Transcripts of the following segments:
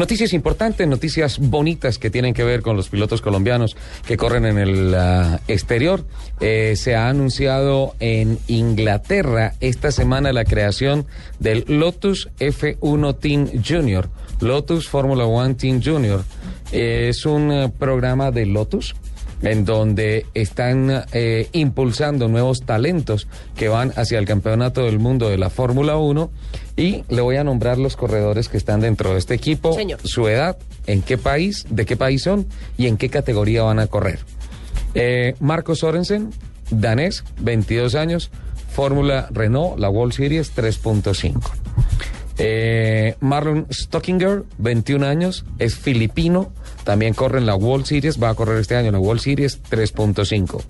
Noticias importantes, noticias bonitas que tienen que ver con los pilotos colombianos que corren en el uh, exterior. Eh, se ha anunciado en Inglaterra esta semana la creación del Lotus F1 Team Junior. Lotus Formula One Team Junior. Eh, es un uh, programa de Lotus en donde están eh, impulsando nuevos talentos que van hacia el campeonato del mundo de la Fórmula 1 y le voy a nombrar los corredores que están dentro de este equipo, Señor. su edad, en qué país, de qué país son y en qué categoría van a correr. Eh, Marco Sorensen, danés, 22 años, Fórmula Renault, la World Series 3.5. Eh, Marlon Stockinger, 21 años, es filipino, también corre en la World Series, va a correr este año en la World Series 3.5.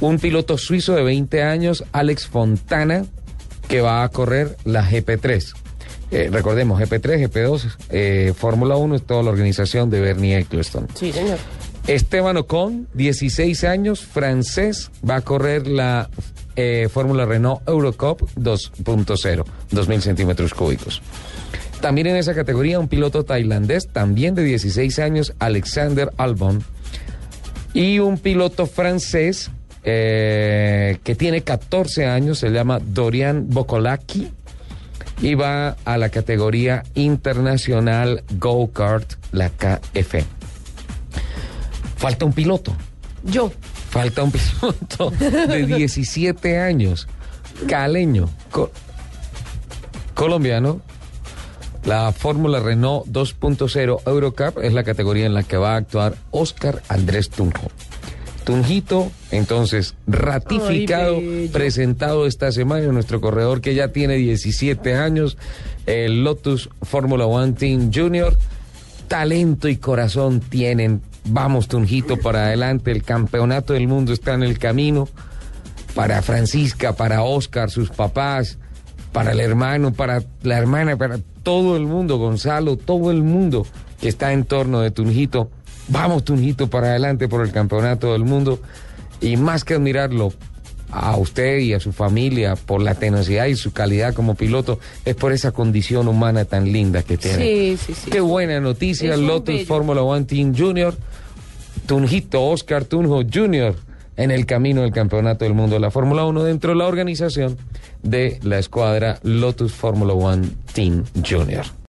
Un piloto suizo de 20 años, Alex Fontana, que va a correr la GP3. Eh, recordemos, GP3, GP2, eh, Fórmula 1 es toda la organización de Bernie Eccleston. Sí, señor. Esteban Ocon, 16 años, francés, va a correr la eh, Fórmula Renault Eurocup 2.0, 2.000 centímetros cúbicos. También en esa categoría un piloto tailandés, también de 16 años, Alexander Albon. Y un piloto francés eh, que tiene 14 años, se llama Dorian Bokolaki. Y va a la categoría internacional Go-Kart, la KF. Falta un piloto. Yo. Falta un piloto de 17 años, caleño, co- colombiano. La Fórmula Renault 2.0 Eurocup es la categoría en la que va a actuar Oscar Andrés Tunjo. Tunjito, entonces, ratificado, Ay, presentado esta semana, nuestro corredor que ya tiene 17 años, el Lotus Fórmula One Team Junior. Talento y corazón tienen. Vamos, Tunjito, para adelante. El campeonato del mundo está en el camino. Para Francisca, para Oscar, sus papás, para el hermano, para la hermana, para todo el mundo, Gonzalo, todo el mundo que está en torno de Tunjito. Vamos, Tunjito, para adelante por el campeonato del mundo. Y más que admirarlo a usted y a su familia por la tenacidad y su calidad como piloto, es por esa condición humana tan linda que tiene. Sí, sí, sí. Qué buena noticia, Es Lotus. Fórmula One Team Junior. Tunjito, Oscar Tunjo Jr. en el camino del campeonato del mundo de la Fórmula 1 dentro de la organización de la escuadra Lotus Fórmula One Team Junior.